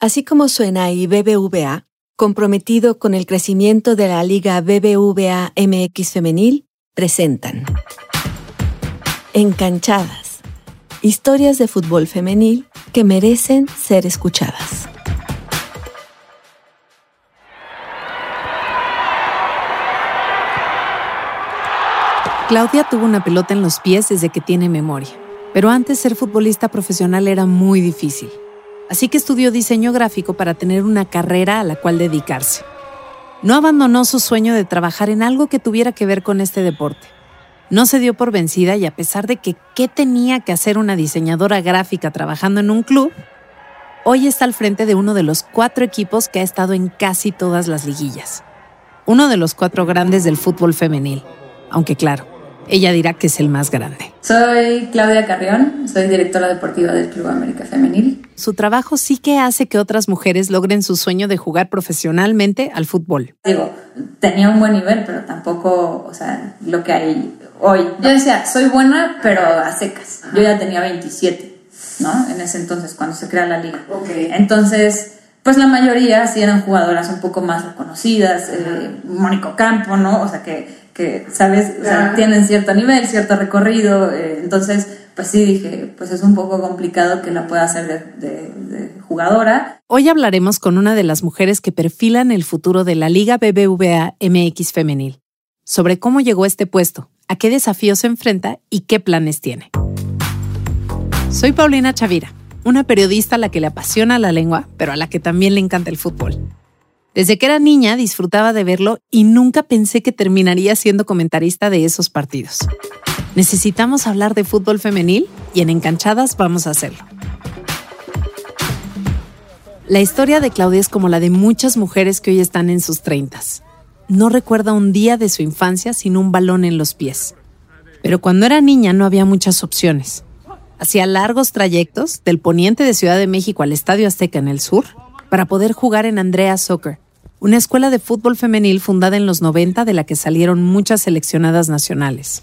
Así como suena y BBVA, comprometido con el crecimiento de la Liga BBVA MX Femenil, presentan Encanchadas. Historias de fútbol femenil que merecen ser escuchadas. Claudia tuvo una pelota en los pies desde que tiene memoria, pero antes ser futbolista profesional era muy difícil. Así que estudió diseño gráfico para tener una carrera a la cual dedicarse. No abandonó su sueño de trabajar en algo que tuviera que ver con este deporte. No se dio por vencida y a pesar de que qué tenía que hacer una diseñadora gráfica trabajando en un club, hoy está al frente de uno de los cuatro equipos que ha estado en casi todas las liguillas. Uno de los cuatro grandes del fútbol femenil, aunque claro, ella dirá que es el más grande. Soy Claudia Carrión, soy directora deportiva del Club América Femenil. Su trabajo sí que hace que otras mujeres logren su sueño de jugar profesionalmente al fútbol. Digo, tenía un buen nivel, pero tampoco, o sea, lo que hay hoy. Yo decía, soy buena, pero a secas. Yo ya tenía 27, ¿no? En ese entonces, cuando se crea la liga. Okay. Entonces, pues la mayoría sí eran jugadoras un poco más reconocidas, eh, Mónico Campo, ¿no? O sea, que que, ¿sabes? O sea, tienen cierto nivel, cierto recorrido, eh, entonces, pues sí dije, pues es un poco complicado que la pueda hacer de, jugadora. Hoy hablaremos con una de las mujeres que perfilan el futuro de la Liga BBVA MX femenil, sobre cómo llegó a este puesto, a qué desafíos se enfrenta y qué planes tiene. Soy Paulina Chavira, una periodista a la que le apasiona la lengua, pero a la que también le encanta el fútbol. Desde que era niña disfrutaba de verlo y nunca pensé que terminaría siendo comentarista de esos partidos. Necesitamos hablar de fútbol femenil y en Encanchadas vamos a hacerlo. La historia de Claudia es como la de muchas mujeres que hoy están en sus treintas. No recuerda un día de su infancia sin un balón en los pies. Pero cuando era niña no había muchas opciones. Hacía largos trayectos del poniente de Ciudad de México al Estadio Azteca en el sur para poder jugar en Andrea Soccer, una escuela de fútbol femenil fundada en los 90 de la que salieron muchas seleccionadas nacionales.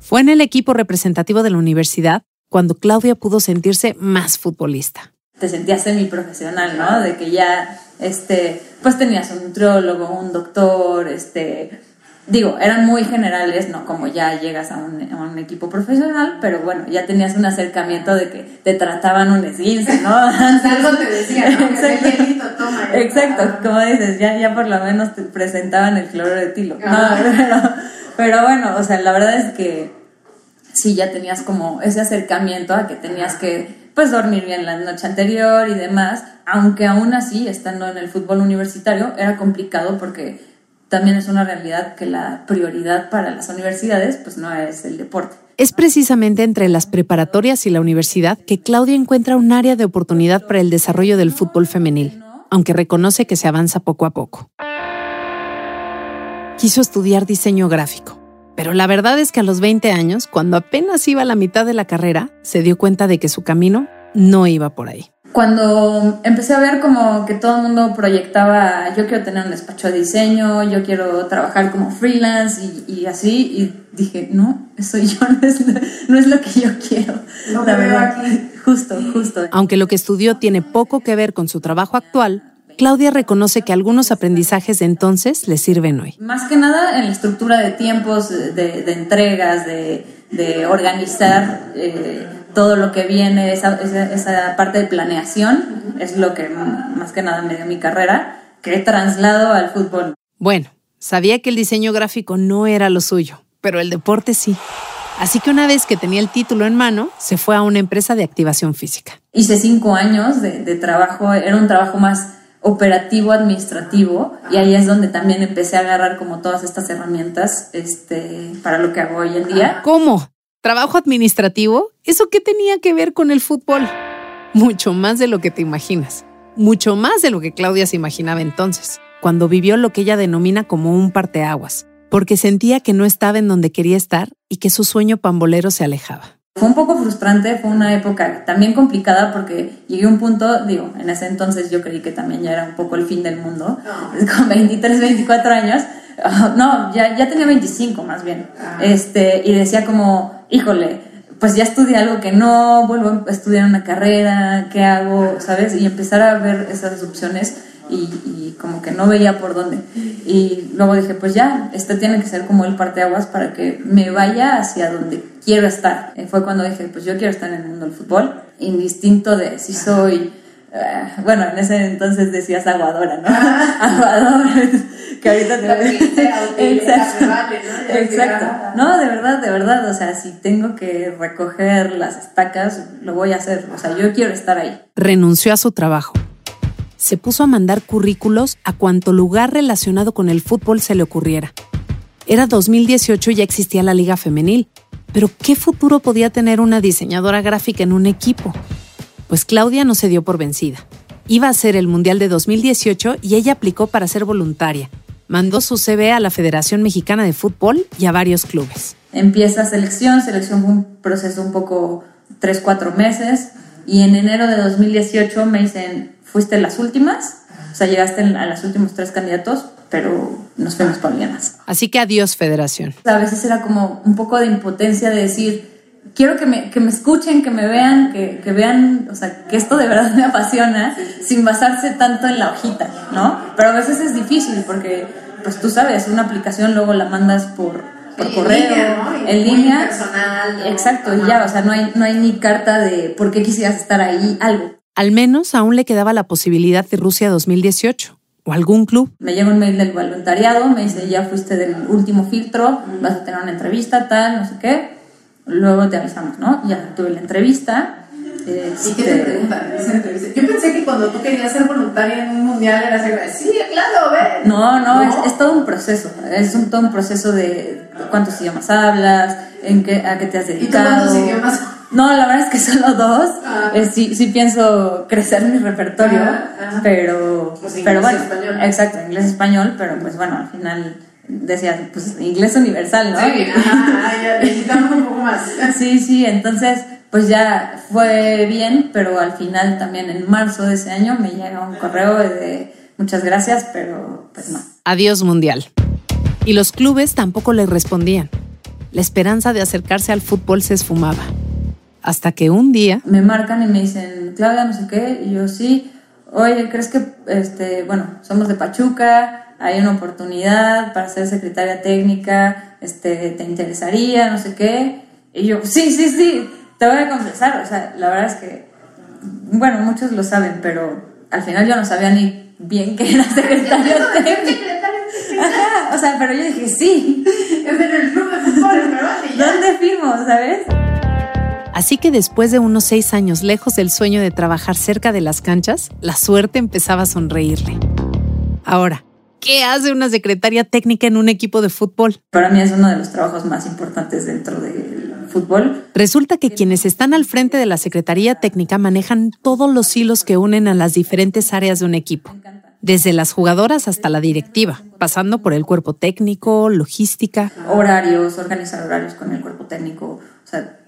Fue en el equipo representativo de la universidad cuando Claudia pudo sentirse más futbolista. Te sentías semiprofesional, ¿no? De que ya, este, pues tenías un nutriólogo, un doctor, este, digo, eran muy generales, no como ya llegas a un, equipo profesional, pero bueno, ya tenías un acercamiento de que te trataban un esguince, ¿no? Algo te decía, ¿no? Exacto, toma, Exacto, como dices, ya, ya por lo menos te presentaban el cloro de tilo. pero, bueno, o sea, la verdad es que sí, ya tenías como ese acercamiento a que tenías que pues dormir bien la noche anterior y demás, aunque aún así, estando en el fútbol universitario, era complicado porque también es una realidad que la prioridad para las universidades pues no es el deporte. Es precisamente entre las preparatorias y la universidad que Claudia encuentra un área de oportunidad para el desarrollo del fútbol femenil, aunque reconoce que se avanza poco a poco. Quiso estudiar diseño gráfico, pero la verdad es que a los 20 años, cuando apenas iba a la mitad de la carrera, se dio cuenta de que su camino no iba por ahí cuando empecé a ver como que todo el mundo proyectaba, yo quiero tener un despacho de diseño, yo quiero trabajar como freelance y, así, y dije, no, eso yo no es, no es lo que yo quiero. la verdad, justo, justo. Aunque lo que estudió tiene poco que ver con su trabajo actual, Claudia reconoce que algunos aprendizajes de entonces le sirven hoy. Más que nada en la estructura de tiempos, de, entregas, de, organizar. Eh, todo lo que viene, esa, esa, parte de planeación, es lo que más que nada me dio mi carrera, que he trasladado al fútbol. Bueno, sabía que el diseño gráfico no era lo suyo, pero el deporte sí. Así que una vez que tenía el título en mano, se fue a una empresa de activación física. Hice cinco años de, de trabajo, era un trabajo más operativo administrativo y ahí es donde también empecé a agarrar como todas estas herramientas este, para lo que hago hoy en día. ¿Cómo? ¿Trabajo administrativo? ¿Eso qué tenía que ver con el fútbol? Mucho más de lo que te imaginas. Mucho más de lo que Claudia se imaginaba entonces, cuando vivió lo que ella denomina como un parteaguas, porque sentía que no estaba en donde quería estar y que su sueño pambolero se alejaba. Fue un poco frustrante, fue una época también complicada porque llegué a un punto, digo, en ese entonces yo creí que también ya era un poco el fin del mundo, con 23, 24 años, no, ya, ya tenía 25 más bien, ah. este, y decía como, híjole, pues ya estudié algo que no, vuelvo a estudiar una carrera, ¿qué hago? ¿Sabes? Y empezar a ver esas opciones y, como que no veía por dónde. Y luego dije, pues ya, este tiene que ser como el parteaguas para que me vaya hacia donde quiero estar. Y fue cuando dije, pues yo quiero estar en el mundo del fútbol, indistinto de si soy... Eh, bueno, en ese entonces decías aguadora, ¿no? aguadora, que ahorita te Exacto. ¿no? Exacto. No, de verdad, de verdad, o sea, si tengo que recoger las estacas, lo voy a hacer, o sea, yo quiero estar ahí. Renunció a su trabajo se puso a mandar currículos a cuanto lugar relacionado con el fútbol se le ocurriera. Era 2018 y ya existía la liga femenil, pero ¿qué futuro podía tener una diseñadora gráfica en un equipo? Pues Claudia no se dio por vencida. Iba a ser el Mundial de 2018 y ella aplicó para ser voluntaria. Mandó su CV a la Federación Mexicana de Fútbol y a varios clubes. Empieza selección, selección fue un proceso un poco 3, 4 meses y en enero de 2018 me dicen, fuiste las últimas, o sea, llegaste a los últimos tres candidatos, pero nos fuimos por. Así que adiós, federación. A veces era como un poco de impotencia de decir, quiero que me, que me escuchen, que me vean, que, que, vean, o sea, que esto de verdad me apasiona, sin basarse tanto en la hojita, ¿no? Pero a veces es difícil porque, pues tú sabes, una aplicación luego la mandas por, por correo, en línea, personal, exacto, y ya, o sea, no hay, no hay ni carta de por qué quisieras estar ahí, algo. Al menos aún le quedaba la posibilidad de Rusia 2018 o algún club. Me llega un mail del voluntariado, me dice, ya fuiste del último filtro, vas a tener una entrevista, tal, no sé qué. Luego te avisamos, ¿no? Ya tuve la entrevista. ¿Y qué te este, preguntan esa entrevista? Yo pensé que cuando tú querías ser voluntaria en un mundial era así, sí, claro, ve. No, no, Es, todo un proceso. Es un, todo un proceso de cuántos idiomas hablas, en qué, a qué te has dedicado. ¿Y cuántos idiomas no, la verdad es que solo dos. Ah. Eh, sí, sí pienso crecer mi repertorio, ah, ah. pero, pues pero bueno, español. exacto, inglés español, pero pues bueno, al final decía, pues inglés universal, ¿no? Sí, ya necesitamos un poco más. sí, sí, entonces pues ya fue bien, pero al final también en marzo de ese año me llega un correo de muchas gracias, pero pues no. Adiós mundial. Y los clubes tampoco le respondían. La esperanza de acercarse al fútbol se esfumaba. Hasta que un día... Me marcan y me dicen, Claudia, no sé qué, y yo sí, oye, ¿crees que, este, bueno, somos de Pachuca, hay una oportunidad para ser secretaria técnica, este, ¿te interesaría? No sé qué. Y yo, sí, sí, sí, te voy a confesar, o sea, la verdad es que, bueno, muchos lo saben, pero al final yo no sabía ni bien qué era secretaria técnica. Ajá, o sea, pero yo dije, sí. Es en el club de fútbol, ¿Dónde firmo, sabes? Así que después de unos seis años lejos del sueño de trabajar cerca de las canchas, la suerte empezaba a sonreírle. Ahora, ¿qué hace una secretaria técnica en un equipo de fútbol? Para mí es uno de los trabajos más importantes dentro del fútbol. Resulta que quienes están al frente de la Secretaría Técnica manejan todos los hilos que unen a las diferentes áreas de un equipo, desde las jugadoras hasta la directiva, pasando por el cuerpo técnico, logística. Horarios, organizar horarios con el cuerpo técnico, o sea,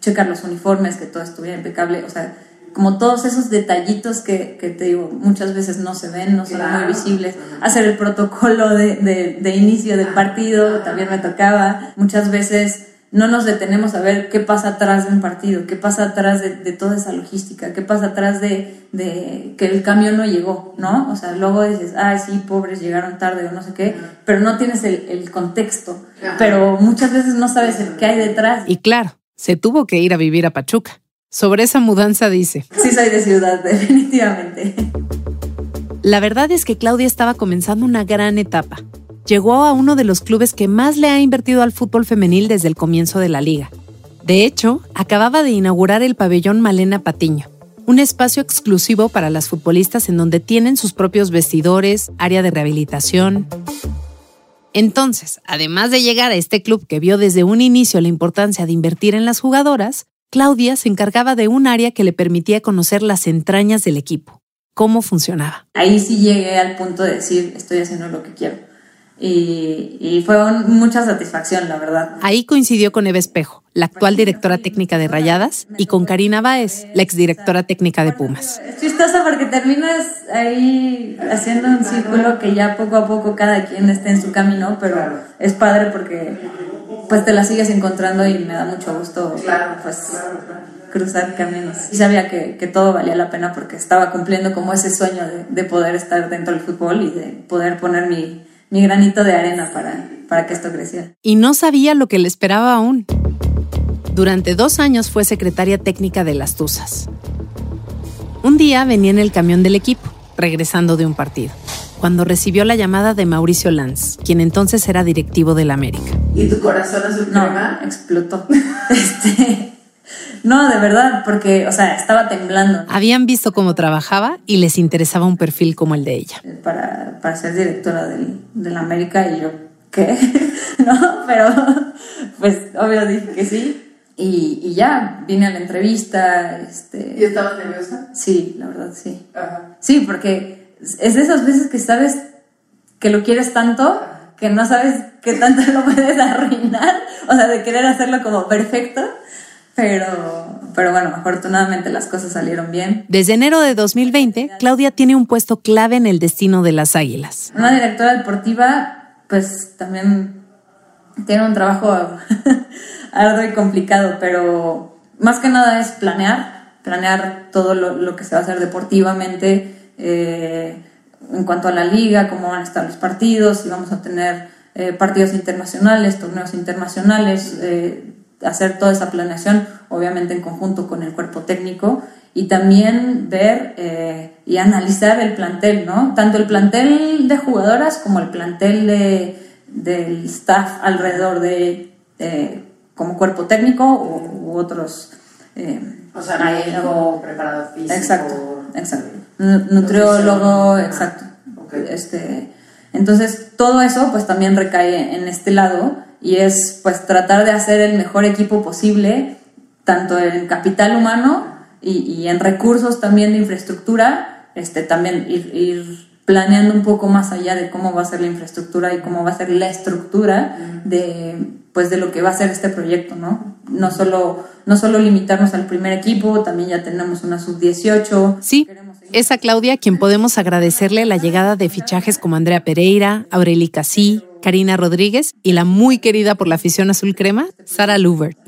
checar los uniformes, que todo estuviera impecable, o sea, como todos esos detallitos que, que te digo, muchas veces no se ven, no son muy visibles. Hacer el protocolo de, de, de inicio del partido también me tocaba. Muchas veces no nos detenemos a ver qué pasa atrás de un partido, qué pasa atrás de, de toda esa logística, qué pasa atrás de, de, que el camión no llegó, ¿no? O sea, luego dices, ah, sí, pobres, llegaron tarde o no sé qué, pero no tienes el, el contexto, pero muchas veces no sabes el qué hay detrás. Y claro, se tuvo que ir a vivir a Pachuca. Sobre esa mudanza dice. Sí, soy de ciudad, definitivamente. La verdad es que Claudia estaba comenzando una gran etapa. Llegó a uno de los clubes que más le ha invertido al fútbol femenil desde el comienzo de la liga. De hecho, acababa de inaugurar el pabellón Malena Patiño, un espacio exclusivo para las futbolistas en donde tienen sus propios vestidores, área de rehabilitación. Entonces, además de llegar a este club que vio desde un inicio la importancia de invertir en las jugadoras, Claudia se encargaba de un área que le permitía conocer las entrañas del equipo, cómo funcionaba. Ahí sí llegué al punto de decir, estoy haciendo lo que quiero. Y, fue mucha satisfacción, la verdad. Ahí coincidió con Eva Espejo, la actual directora técnica de Rayadas, y con Karina Báez, la exdirectora técnica de Pumas. Es chistoso porque terminas ahí haciendo un círculo que ya poco a poco cada quien esté en su camino, pero es padre porque pues te la sigues encontrando y me da mucho gusto Claro, pues claro, claro. cruzar caminos. Y sabía que, que todo valía la pena porque estaba cumpliendo como ese sueño de, de poder estar dentro del fútbol y de poder poner mi, mi granito de arena para, para que esto creciera. Y no sabía lo que le esperaba aún. Durante dos años fue secretaria técnica de las Tuzas. Un día venía en el camión del equipo, regresando de un partido, cuando recibió la llamada de Mauricio Lanz, quien entonces era directivo del América. ¿Y tu corazón azul No, crema? explotó. Este, no, de verdad, porque, o sea, estaba temblando Habían visto cómo trabajaba y les interesaba un perfil como el de ella. para, para ser directora del, del América y yo, ¿qué? no, pero pues obvio dije que sí. Y, y ya, vine a la entrevista, ¿Y este, estabas nerviosa? sí, la verdad, sí. Ajá. Sí, porque es de esas veces que sabes que lo quieres tanto que no sabes qué tanto lo puedes arruinar, o sea, de querer hacerlo como perfecto, pero, pero bueno, afortunadamente las cosas salieron bien. Desde enero de 2020, Claudia tiene un puesto clave en el destino de las Águilas. Una directora deportiva, pues también tiene un trabajo arduo y complicado, pero más que nada es planear, planear todo lo, lo que se va a hacer deportivamente eh, en cuanto a la liga, cómo van a estar los partidos, si vamos a tener eh, partidos internacionales, torneos internacionales, eh, hacer toda esa planeación, obviamente en conjunto con el cuerpo técnico, y también ver eh, y analizar el plantel, ¿no? Tanto el plantel de jugadoras como el plantel de, del staff alrededor de, de- como cuerpo técnico u, u otros. O sea, médico, preparador físico. Exacto, exacto. Nu- Nutriólogo, exacto. Ok. Este, entonces, todo eso pues también recae en este lado y es pues tratar de hacer el mejor equipo posible, tanto en capital humano y, y en recursos también de infraestructura, este, también ir, ir planeando un poco más allá de cómo va a ser la infraestructura y cómo va a ser la estructura de pues de lo que va a ser este proyecto, ¿no? No solo, no solo limitarnos al primer equipo, también ya tenemos una sub-18. Sí, es a Claudia a quien podemos agradecerle la llegada de fichajes como Andrea Pereira, Aureli Casí, Karina Rodríguez y la muy querida por la afición azul crema, Sara Lubert.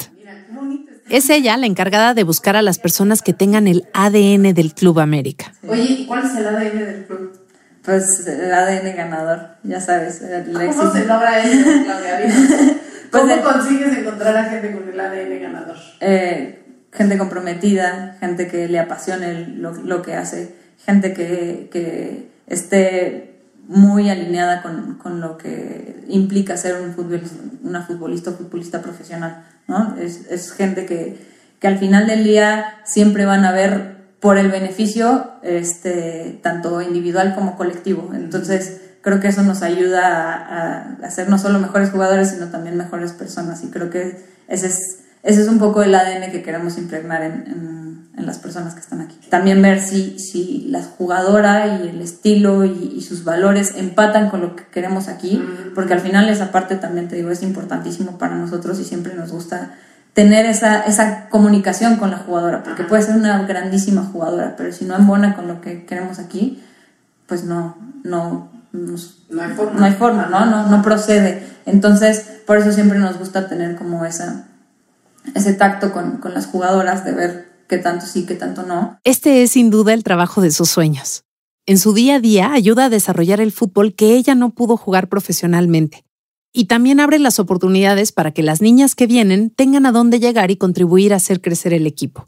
Es ella la encargada de buscar a las personas que tengan el ADN del Club América. Oye, ¿y cuál es el ADN del club? Pues el ADN ganador, ya sabes. el ¿Cómo se logra eso, Claudia? Dinos. Pues ¿Cómo de- consigues encontrar a gente con el ADN ganador? Eh, gente comprometida, gente que le apasione lo, lo que hace, gente que, que esté muy alineada con, con lo que implica ser un futbolista, una futbolista o futbolista profesional. ¿no? Es, es gente que, que al final del día siempre van a ver por el beneficio este, tanto individual como colectivo. Entonces, creo que eso nos ayuda a, a, ser no solo mejores jugadores, sino también mejores personas. Y creo que ese es, ese es un poco el ADN que queremos impregnar en, en, en las personas que están aquí. También ver si, si la jugadora y el estilo y, y, sus valores empatan con lo que queremos aquí, porque al final esa parte también te digo es importantísimo para nosotros y siempre nos gusta tener esa, esa comunicación con la jugadora, porque puede ser una grandísima jugadora, pero si no embona con lo que queremos aquí, pues no, no, nos, no hay forma, no, hay forma ¿no? No, no procede. Entonces, por eso siempre nos gusta tener como esa, ese tacto con, con las jugadoras de ver qué tanto sí, qué tanto no. Este es sin duda el trabajo de sus sueños. En su día a día ayuda a desarrollar el fútbol que ella no pudo jugar profesionalmente y también abre las oportunidades para que las niñas que vienen tengan a dónde llegar y contribuir a hacer crecer el equipo.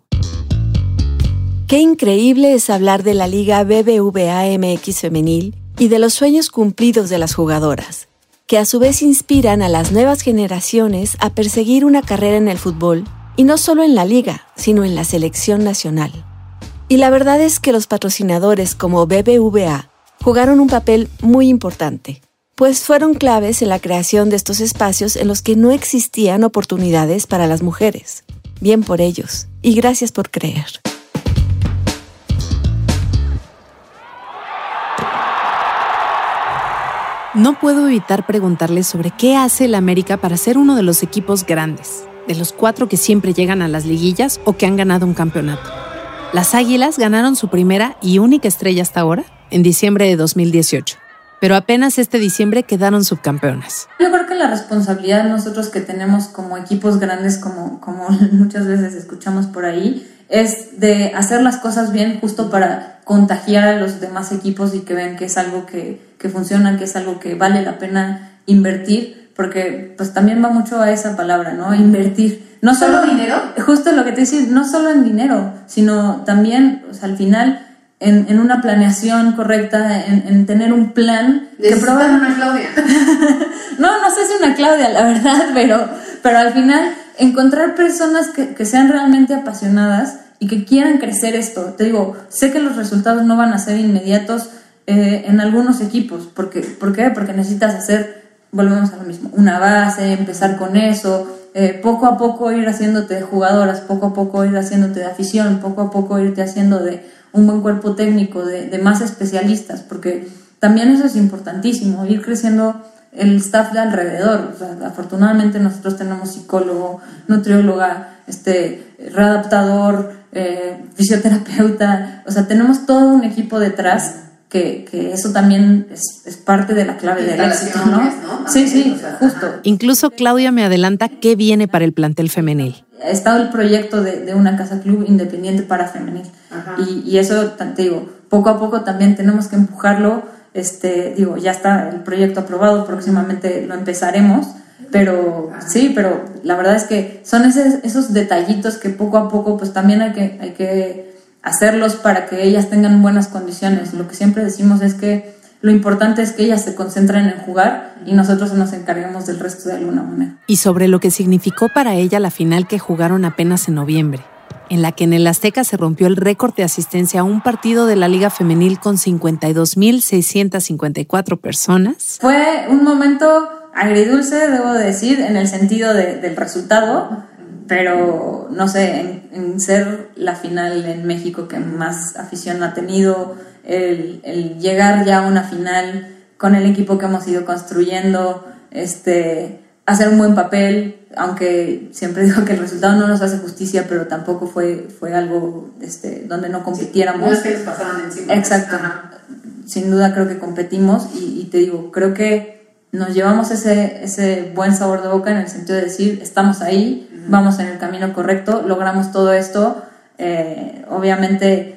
Qué increíble es hablar de la Liga BBVA MX femenil y de los sueños cumplidos de las jugadoras, que a su vez inspiran a las nuevas generaciones a perseguir una carrera en el fútbol, y no solo en la liga, sino en la selección nacional. Y la verdad es que los patrocinadores como BBVA jugaron un papel muy importante pues fueron claves en la creación de estos espacios en los que no existían oportunidades para las mujeres. Bien por ellos, y gracias por creer. No puedo evitar preguntarle sobre qué hace el América para ser uno de los equipos grandes, de los cuatro que siempre llegan a las liguillas o que han ganado un campeonato. Las Águilas ganaron su primera y única estrella hasta ahora, en diciembre de 2018 pero apenas este diciembre quedaron subcampeonas. Yo creo que la responsabilidad nosotros que tenemos como equipos grandes, como, como muchas veces escuchamos por ahí, es de hacer las cosas bien justo para contagiar a los demás equipos y que vean que es algo que, que funciona, que es algo que vale la pena invertir, porque pues también va mucho a esa palabra, ¿no? Invertir. No solo, dinero? Justo lo que te decía, no solo en dinero, sino también, o sea, al final en, en una planeación correcta, en, en tener un plan. que probar una Claudia. no, no sé si una Claudia, la verdad, pero, pero al final encontrar personas que, que sean realmente apasionadas y que quieran crecer esto. Te digo, sé que los resultados no van a ser inmediatos eh, en algunos equipos. Porque, ¿Por qué? Porque necesitas hacer, volvemos a lo mismo, una base, empezar con eso, eh, poco a poco ir haciéndote de jugadoras, poco a poco ir haciéndote de afición, poco a poco irte haciendo de un buen cuerpo técnico, de, más especialistas, porque también eso es importantísimo, ir creciendo el staff de alrededor. afortunadamente nosotros tenemos psicólogo, nutrióloga, este, readaptador, eh, fisioterapeuta, o sea, tenemos todo un equipo detrás que, que eso también es, es, parte de la clave del éxito, ¿no? Sí, sí, justo. Incluso Claudia me adelanta qué viene para el plantel femenil. Ha estado el proyecto de, de una casa club independiente para femenil. Y, y, eso, te digo, poco a poco también tenemos que empujarlo. Este, digo, ya está el proyecto aprobado, próximamente lo empezaremos. Pero sí, pero la verdad es que son esos, esos detallitos que poco a poco pues también hay que, hay que hacerlos para que ellas tengan buenas condiciones. Lo que siempre decimos es que lo importante es que ellas se concentren en jugar y nosotros nos encarguemos del resto de alguna manera. Y sobre lo que significó para ella la final que jugaron apenas en noviembre, en la que en el Azteca se rompió el récord de asistencia a un partido de la Liga Femenil con 52.654 personas. Fue un momento agridulce, debo decir, en el sentido del resultado, pero no sé, en, ser la final en México que más afición ha tenido, el, llegar ya a una final con el equipo que hemos ido construyendo, este, hacer un buen papel, aunque siempre digo que el resultado no nos hace justicia, pero tampoco fue, fue algo este, donde no compitiéramos. no es que les pasaron encima. Exacto. Sin duda creo que competimos y, y te digo, creo que nos llevamos ese, ese buen sabor de boca en el sentido de decir, estamos ahí, vamos en el camino correcto, logramos todo esto, eh, obviamente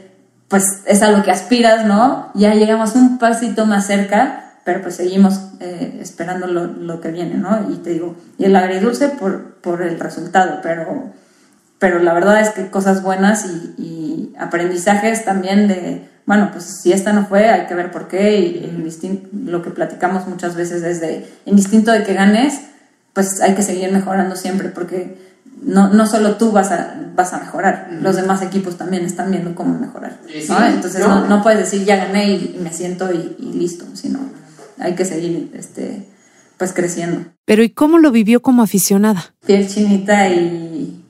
pues es a lo que aspiras, ¿no? Ya llegamos un pasito más cerca, pero pues seguimos eh, esperando lo, lo, que viene, ¿no? Y te digo, y el agridulce por, por el resultado, pero, pero la verdad es que cosas buenas y, aprendizajes también de bueno, pues si esta no fue, hay que ver por qué. Y lo que platicamos muchas veces desde indistinto de que ganes, pues hay que seguir mejorando siempre, porque no, no solo tú vas a, vas a mejorar, los demás equipos también están viendo cómo mejorar. Entonces no, no, puedes decir ya gané y, me siento y, listo, sino hay que seguir este, pues creciendo. Pero ¿y cómo lo vivió como aficionada? Piel chinita y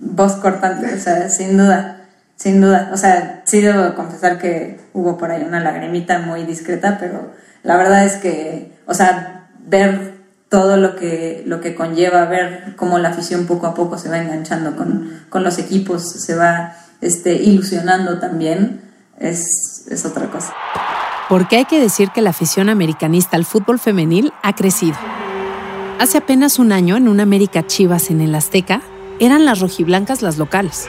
voz cortante, o sea, sin duda sin duda. O sea, sí debo confesar que hubo por ahí una lagrimita muy discreta, pero la verdad es que, o sea, ver todo lo que, lo que conlleva, ver cómo la afición poco a poco se va enganchando con, con los equipos, se va este, ilusionando también, es, es otra cosa. Porque hay que decir que la afición americanista al fútbol femenil ha crecido. Hace apenas un año, en una América Chivas en el Azteca, eran las rojiblancas las locales.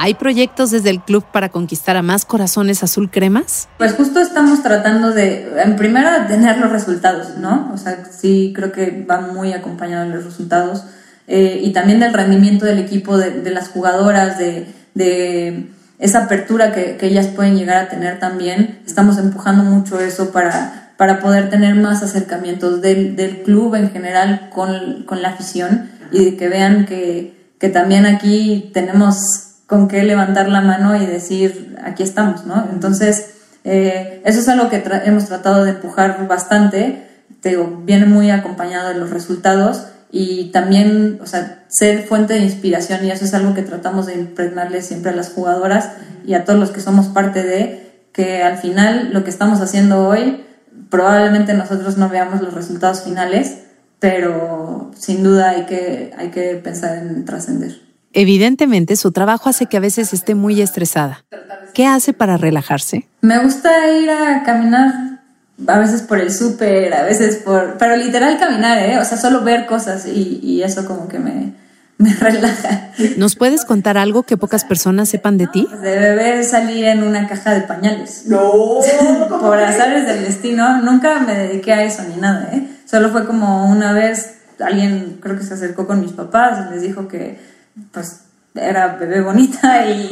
¿Hay proyectos desde el club para conquistar a más corazones azul cremas? Pues justo estamos tratando de, en primero, tener los resultados, ¿no? O sea, sí creo que va muy acompañado de los resultados eh, y también del rendimiento del equipo, de, las jugadoras, de, de esa apertura que, que, ellas pueden llegar a tener también. Estamos empujando mucho eso para, para poder tener más acercamientos del, del club en general con, con la afición y que vean que, que también aquí tenemos con qué levantar la mano y decir, aquí estamos, ¿no? Entonces, eh, eso es algo que hemos tratado de empujar bastante, te digo, viene muy acompañado de los resultados y también, o sea, ser fuente de inspiración y eso es algo que tratamos de impregnarle siempre a las jugadoras y a todos los que somos parte de, que al final lo que estamos haciendo hoy, probablemente nosotros no veamos los resultados finales, pero sin duda hay que, hay que pensar en trascender. Evidentemente, su trabajo hace que a veces esté muy estresada. ¿Qué hace para relajarse? Me gusta ir a caminar a veces por el súper, a veces por... Pero literal caminar, ¿eh? O sea, solo ver cosas y, y eso como que me, me relaja. ¿Nos puedes contar algo que pocas personas sepan de ti? De beber salir en una caja de pañales. No, ¿cómo Por azares del destino, nunca me dediqué a eso ni nada, ¿eh? Solo fue como una vez alguien, creo que se acercó con mis papás y les dijo que, pues, era bebé bonita y,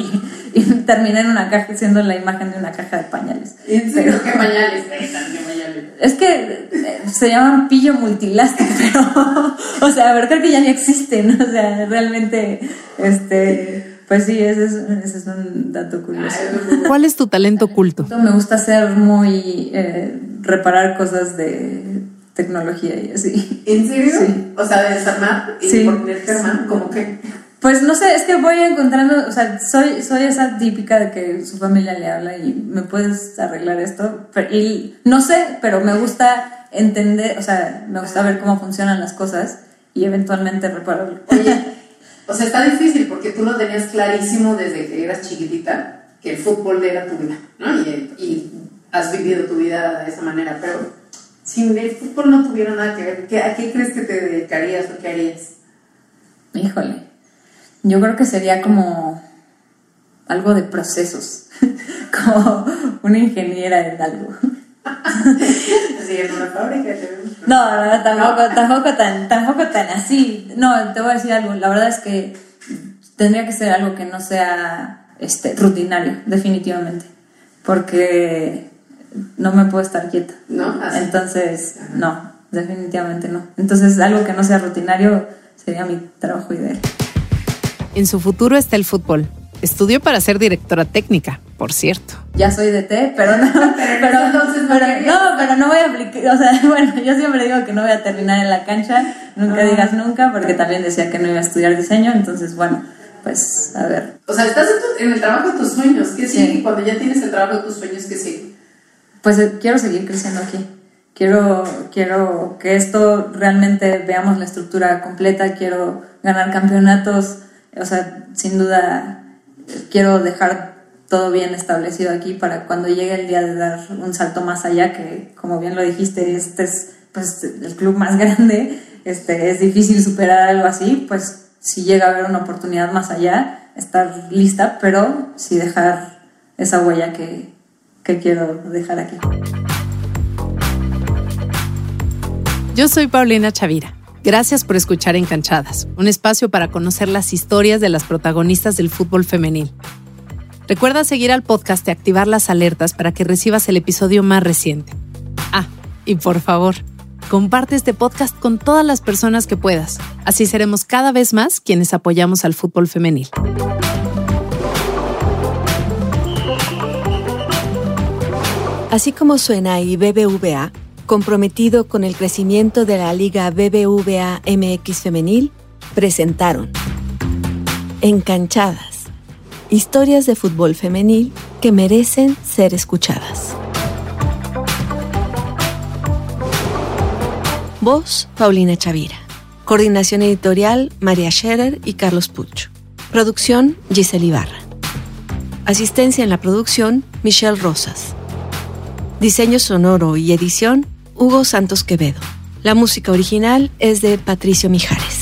y terminé en una caja, siendo la imagen de una caja de pañales. ¿En serio? ¿Qué pañales? Es que eh, se llaman pillo multilastic, pero, o sea, a ver, creo que ya ni existen, o sea, realmente, este, pues sí, ese es, ese es un dato curioso. ¿Cuál es tu talento oculto? Me gusta hacer muy, eh, reparar cosas de tecnología y así. ¿En serio? Sí. O sea, de desarmar y Sí. ponerte armar, como que. Pues no sé, es que voy encontrando, o sea, soy, soy esa típica de que su familia le habla y me puedes arreglar esto. Pero- y no sé, pero me gusta entender, o sea, me gusta ver cómo funcionan las cosas y eventualmente repararlo. Oye, o sea, está difícil porque tú lo tenías clarísimo desde que eras chiquitita, que el fútbol era tu vida, ¿no? Y, y has vivido tu vida de esa manera, pero si el fútbol no tuviera nada que ver, ¿qué- ¿a qué crees que te dedicarías o qué harías? Híjole, yo creo que sería como algo de procesos, como una ingeniera en algo. Así en una fábrica. No, no, tampoco, tampoco tan, tampoco tan así. No, te voy a decir algo. La verdad es que tendría que ser algo que no sea este, rutinario, definitivamente. Porque no me puedo estar quieta. ¿No? Así. Entonces, no, definitivamente no. Entonces, algo que no sea rutinario sería mi trabajo ideal. En su futuro está el fútbol. Estudió para ser directora técnica, por cierto. Ya soy de té, pero no, Pero pero, entonces pero- no, pero no voy a aplicar, o sea, bueno, yo siempre digo que no voy a terminar en la cancha, nunca Ah. digas nunca, porque también decía que no iba a estudiar diseño, entonces bueno, pues a ver, O sea, estás en, tu- en el trabajo de tus sueños, ¿qué Sí. sigue? Cuando ya tienes el trabajo de tus sueños, ¿qué sigue? pues eh, quiero seguir creciendo aquí, quiero, quiero que esto realmente veamos la estructura completa, quiero ganar campeonatos, o sea, sin duda quiero dejar todo bien establecido aquí para cuando llegue el día de dar un salto más allá, que como bien lo dijiste, este es pues, el club más grande, este, es difícil superar algo así, pues si llega a haber una oportunidad más allá, estar lista, pero sí dejar esa huella que, que quiero dejar aquí. Yo soy Paulina Chavira. Gracias por escuchar Encanchadas, un espacio para conocer las historias de las protagonistas del fútbol femenil. Recuerda seguir al podcast y activar las alertas para que recibas el episodio más reciente. Ah, y por favor, comparte este podcast con todas las personas que puedas. Así seremos cada vez más quienes apoyamos al fútbol femenil. Así como suena y BBVA, comprometido con el crecimiento de la Liga BBVA MX Femenil, presentaron Encanchadas, historias de fútbol femenil que merecen ser escuchadas. Voz, Paulina Chavira. Coordinación editorial, María Scherer y Carlos Puch. Producción, Giselle Ibarra. Asistencia en la producción, Michelle Rosas. Diseño sonoro y edición, Hugo Santos Quevedo. La música original es de Patricio Mijares.